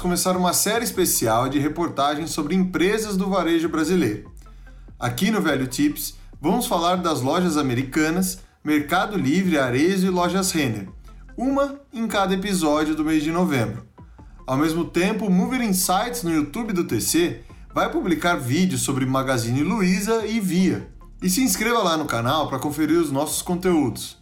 começar uma série especial de reportagens sobre empresas do varejo brasileiro. Aqui no Velho Tips, vamos falar das lojas americanas, Mercado Livre, Arezzo e Lojas Renner, uma em cada episódio do mês de novembro. Ao mesmo tempo, o Mover Insights no YouTube do TC vai publicar vídeos sobre Magazine Luiza e Via. E se inscreva lá no canal para conferir os nossos conteúdos.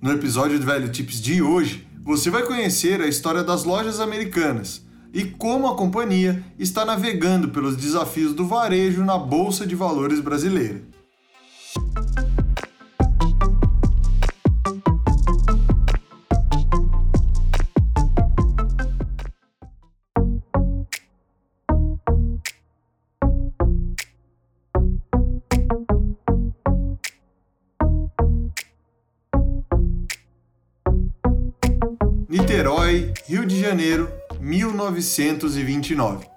No episódio do Velho Tips de hoje, você vai conhecer a história das lojas americanas e como a companhia está navegando pelos desafios do varejo na Bolsa de Valores brasileira. Niterói, Rio de Janeiro, 1929.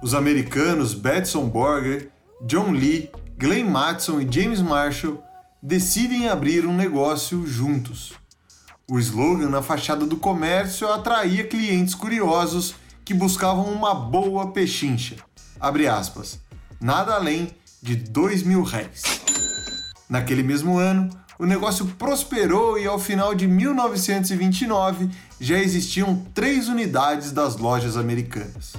Os americanos Betson Borger, John Lee, Glenn Matson e James Marshall decidem abrir um negócio juntos. O slogan na fachada do comércio atraía clientes curiosos que buscavam uma boa pechincha. Abre aspas. Nada além de dois mil réis. Naquele mesmo ano, o negócio prosperou e ao final de 1929 já existiam três unidades das lojas americanas.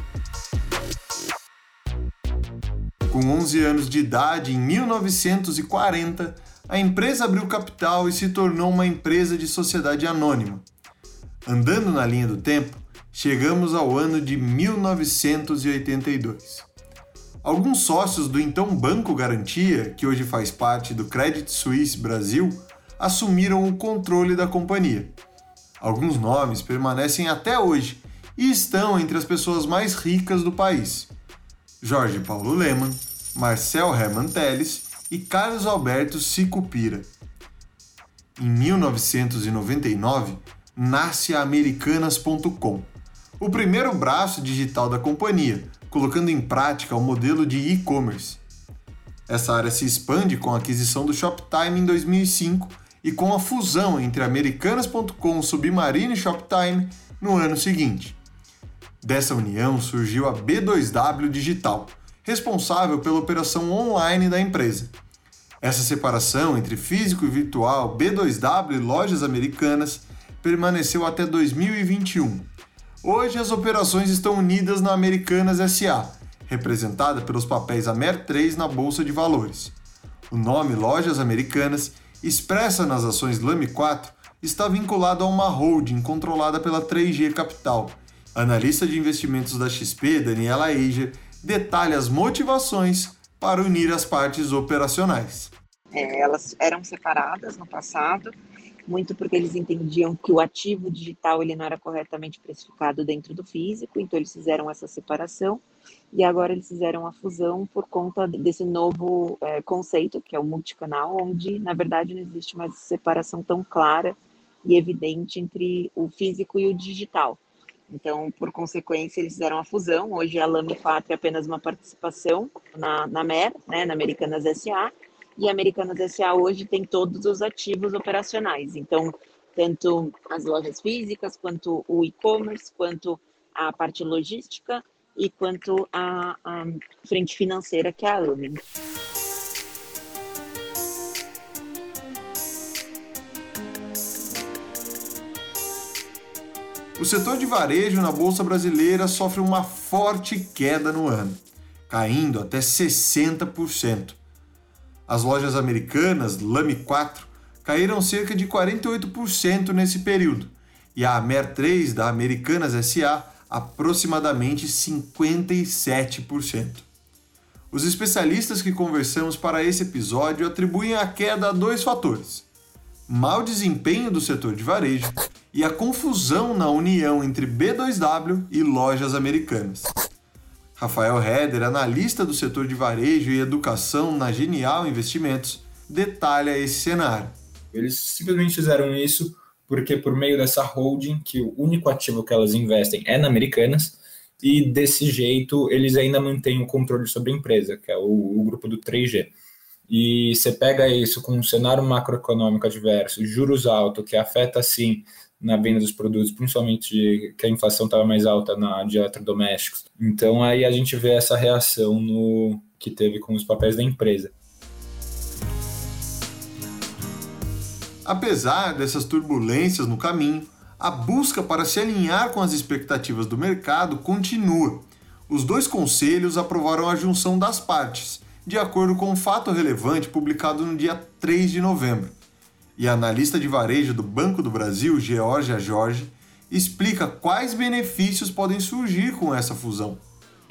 Com 11 anos de idade, em 1940, a empresa abriu capital e se tornou uma empresa de sociedade anônima. Andando na linha do tempo, chegamos ao ano de 1982. Alguns sócios do então Banco Garantia, que hoje faz parte do Credit Suisse Brasil, assumiram o controle da companhia. Alguns nomes permanecem até hoje e estão entre as pessoas mais ricas do país. Jorge Paulo Leman, Marcel Herman Teles e Carlos Alberto Sicupira. Em 1999, nasce a Americanas.com, o primeiro braço digital da companhia, colocando em prática o modelo de e-commerce. Essa área se expande com a aquisição do Shoptime em 2005 e com a fusão entre Americanas.com, Submarine e Shoptime no ano seguinte. Dessa união surgiu a B2W Digital, responsável pela operação online da empresa. Essa separação entre físico e virtual, B2W e lojas americanas permaneceu até 2021 Hoje as operações estão unidas na Americanas SA, representada pelos papéis Amer 3 na Bolsa de Valores. O nome Lojas Americanas, expressa nas ações LAME 4, está vinculado a uma holding controlada pela 3G Capital. analista de investimentos da XP, Daniela Eiger, detalha as motivações para unir as partes operacionais. É, elas eram separadas no passado muito porque eles entendiam que o ativo digital ele não era corretamente precificado dentro do físico, então eles fizeram essa separação e agora eles fizeram a fusão por conta desse novo é, conceito que é o multicanal, onde na verdade não existe mais separação tão clara e evidente entre o físico e o digital. Então, por consequência, eles fizeram a fusão. Hoje a Lame 4 é apenas uma participação na, na MER, né, na Americanas SA, e Americanas S.A. hoje tem todos os ativos operacionais. Então, tanto as lojas físicas, quanto o e-commerce, quanto a parte logística e quanto a, a frente financeira, que é a AME. O setor de varejo na Bolsa Brasileira sofre uma forte queda no ano, caindo até 60%. As lojas americanas, Lame 4, caíram cerca de 48% nesse período, e a Amer 3 da Americanas SA aproximadamente 57%. Os especialistas que conversamos para esse episódio atribuem a queda a dois fatores: mau desempenho do setor de varejo e a confusão na união entre B2W e lojas americanas. Rafael Heder, analista do setor de varejo e educação na Genial Investimentos, detalha esse cenário. Eles simplesmente fizeram isso porque por meio dessa holding, que o único ativo que elas investem é na Americanas, e desse jeito eles ainda mantêm o controle sobre a empresa, que é o, o grupo do 3G. E você pega isso com um cenário macroeconômico adverso, juros altos, que afeta sim na venda dos produtos, principalmente que a inflação estava mais alta na, de eletrodomésticos. Então aí a gente vê essa reação no que teve com os papéis da empresa. Apesar dessas turbulências no caminho, a busca para se alinhar com as expectativas do mercado continua. Os dois conselhos aprovaram a junção das partes, de acordo com um fato relevante publicado no dia 3 de novembro. E analista de varejo do Banco do Brasil, Georgia Jorge, explica quais benefícios podem surgir com essa fusão.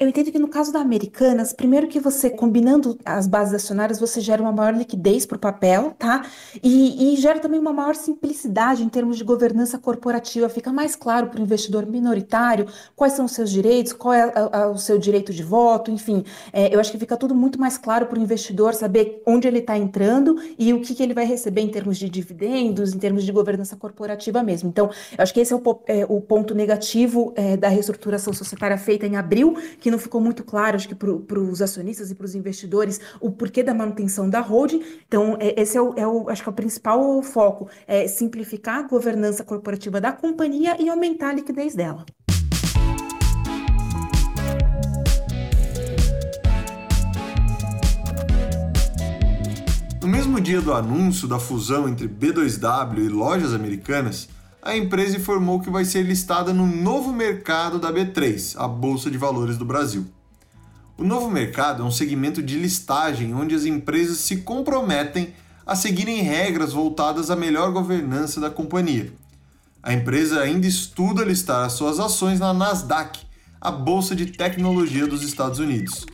Eu entendo que no caso da Americanas, primeiro que você, combinando as bases acionárias, você gera uma maior liquidez para o papel, tá? E, e, gera também uma maior simplicidade em termos de governança corporativa. Fica mais claro para o investidor minoritário quais são os seus direitos, qual é a, a, o seu direito de voto, enfim. É, eu acho que fica tudo muito mais claro para o investidor saber onde ele está entrando e o que, que, ele vai receber em termos de dividendos, em termos de governança corporativa mesmo. Então, eu acho que esse é o, é, o ponto negativo é, da reestruturação societária feita em abril, que não ficou muito claro, acho que para os acionistas e para os investidores, o porquê da manutenção da holding. Então, é, esse é o, é o, acho que é o principal foco, é simplificar a governança corporativa da companhia e aumentar a liquidez dela. No mesmo dia do anúncio da fusão entre B2W e lojas americanas, a empresa informou que vai ser listada no novo mercado da B3, a Bolsa de Valores do Brasil. O novo mercado é um segmento de listagem onde as empresas se comprometem a seguirem regras voltadas à melhor governança da companhia. A empresa ainda estuda listar as suas ações na Nasdaq, a bolsa de tecnologia dos Estados Unidos.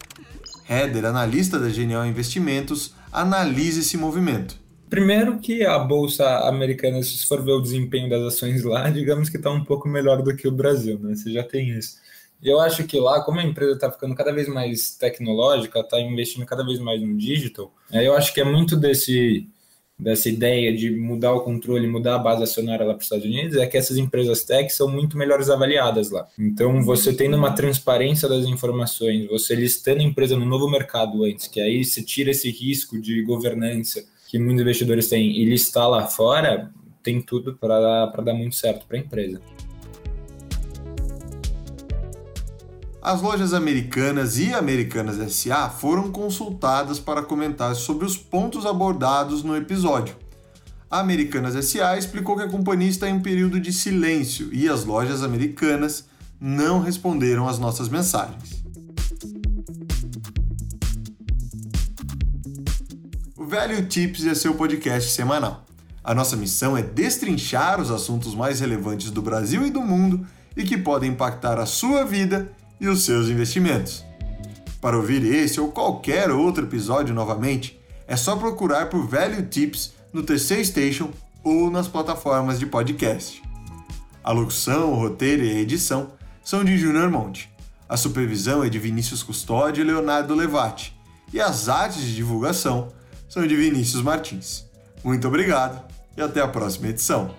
Heather, analista da Genial Investimentos, analisa esse movimento. Primeiro que a bolsa americana, se for ver o desempenho das ações lá, digamos que está um pouco melhor do que o Brasil, né? Você já tem isso. Eu acho que lá, como a empresa está ficando cada vez mais tecnológica, está investindo cada vez mais no digital, eu acho que é muito desse dessa ideia de mudar o controle, mudar a base acionária lá para os Estados Unidos, é que essas empresas tech são muito melhores avaliadas lá. Então, você tendo uma transparência das informações, você listando a empresa no novo mercado antes, que aí você tira esse risco de governança, que muitos investidores têm e listar lá fora, tem tudo para dar muito certo para a empresa. As lojas americanas e Americanas SA foram consultadas para comentar sobre os pontos abordados no episódio. A Americanas SA explicou que a companhia está em um período de silêncio e as lojas americanas não responderam às nossas mensagens. Value Tips é seu podcast semanal. A nossa missão é destrinchar os assuntos mais relevantes do Brasil e do mundo e que podem impactar a sua vida e os seus investimentos. Para ouvir esse ou qualquer outro episódio novamente, é só procurar por Value Tips no TC Station ou nas plataformas de podcast. A locução, o roteiro e a edição são de Junior Monte. A supervisão é de Vinícius Custódio e Leonardo Levati. E as artes de divulgação são de Vinícius Martins. Muito obrigado e até a próxima edição.